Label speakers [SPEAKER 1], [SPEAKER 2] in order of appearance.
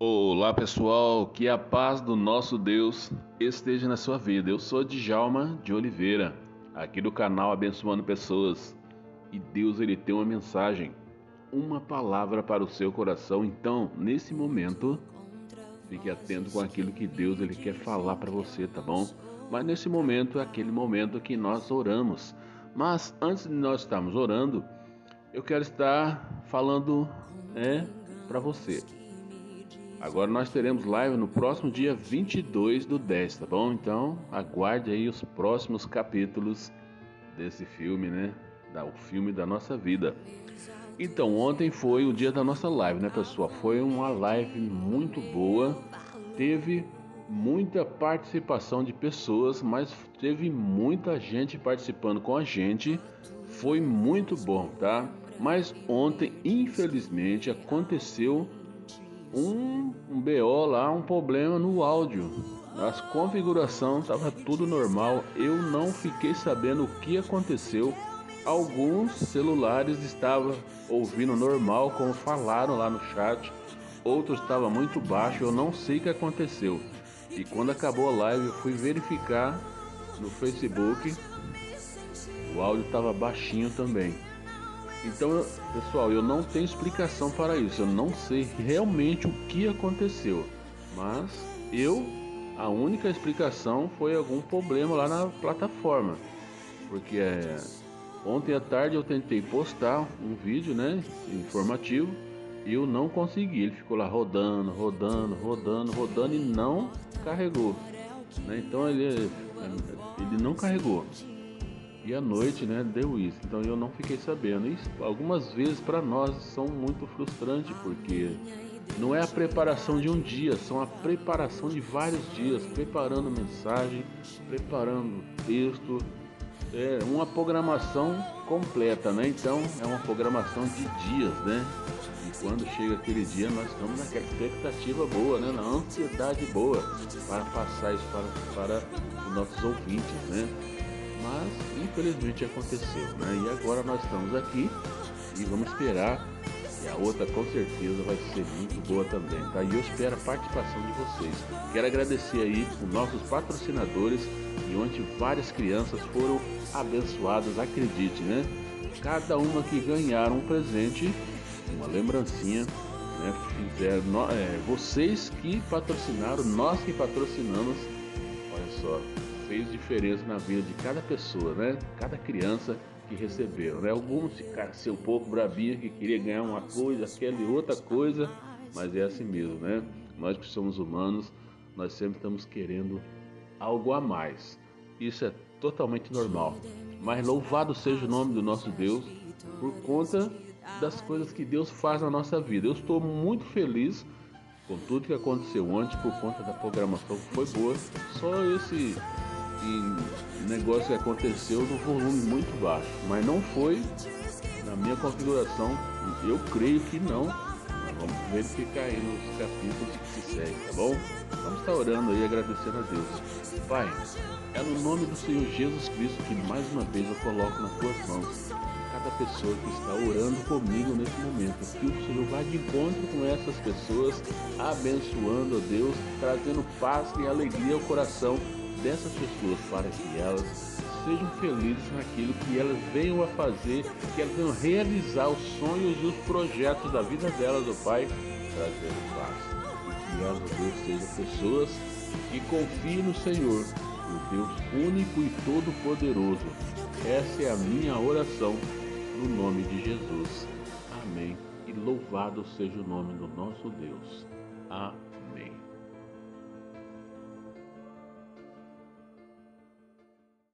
[SPEAKER 1] Olá pessoal, que a paz do nosso Deus esteja na sua vida. Eu sou Djalma de Oliveira, aqui do canal Abençoando Pessoas. E Deus ele tem uma mensagem, uma palavra para o seu coração. Então, nesse momento, fique atento com aquilo que Deus ele quer falar para você, tá bom? Mas nesse momento é aquele momento que nós oramos. Mas antes de nós estarmos orando, eu quero estar falando é, para você. Agora nós teremos live no próximo dia 22 do 10, tá bom? Então aguarde aí os próximos capítulos desse filme, né? O filme da nossa vida. Então ontem foi o dia da nossa live, né, pessoal? Foi uma live muito boa. Teve muita participação de pessoas, mas teve muita gente participando com a gente. Foi muito bom, tá? Mas ontem, infelizmente, aconteceu um, um BO lá, um problema no áudio. As configurações estava tudo normal. Eu não fiquei sabendo o que aconteceu. Alguns celulares estavam ouvindo normal, como falaram lá no chat. Outros estavam muito baixo. Eu não sei o que aconteceu. E quando acabou a live, eu fui verificar no Facebook. O áudio estava baixinho também. Então, pessoal, eu não tenho explicação para isso. Eu não sei realmente o que aconteceu. Mas eu, a única explicação foi algum problema lá na plataforma. Porque é, ontem à tarde eu tentei postar um vídeo, né, informativo, e eu não consegui. Ele ficou lá rodando, rodando, rodando, rodando e não carregou. Né? Então ele, ele não carregou. E à noite, né, deu isso. Então eu não fiquei sabendo. Isso algumas vezes para nós são muito frustrantes porque não é a preparação de um dia, são a preparação de vários dias, preparando mensagem, preparando texto, é uma programação completa, né? Então é uma programação de dias, né? E quando chega aquele dia, nós estamos naquela expectativa boa, né? Na ansiedade boa para passar isso para, para os nossos ouvintes, né? Mas infelizmente aconteceu, né? E agora nós estamos aqui e vamos esperar e a outra com certeza vai ser muito boa também, tá? E eu espero a participação de vocês. Quero agradecer aí os nossos patrocinadores e onde várias crianças foram abençoadas, acredite, né? Cada uma que ganharam um presente, uma lembrancinha, né? Fizeram, é, vocês que patrocinaram, nós que patrocinamos, olha só, fez diferença na vida de cada pessoa, né? Cada criança que receberam, né? Alguns ficaram ser um pouco bravinhos que queria ganhar uma coisa, aquela e outra coisa, mas é assim mesmo, né? Nós que somos humanos, nós sempre estamos querendo algo a mais. Isso é totalmente normal. Mas louvado seja o nome do nosso Deus por conta das coisas que Deus faz na nossa vida. Eu estou muito feliz com tudo que aconteceu antes por conta da programação que foi boa. Só esse e negócio que aconteceu no volume muito baixo, mas não foi na minha configuração. Eu creio que não. Mas vamos verificar aí nos capítulos que se seguem, tá bom? Vamos estar orando aí, agradecendo a Deus. Pai, é no nome do Senhor Jesus Cristo que mais uma vez eu coloco nas tuas mãos cada pessoa que está orando comigo nesse momento. Que o Senhor vá de encontro com essas pessoas, abençoando, a Deus, trazendo paz e alegria ao coração dessas pessoas para que elas sejam felizes naquilo que elas venham a fazer, que elas venham realizar os sonhos e os projetos da vida delas, ó Pai, trazendo paz. E que elas, ó Deus, sejam pessoas que confiem no Senhor, o Deus único e todo-poderoso. Essa é a minha oração no nome de Jesus. Amém. E louvado seja o nome do nosso Deus. Amém.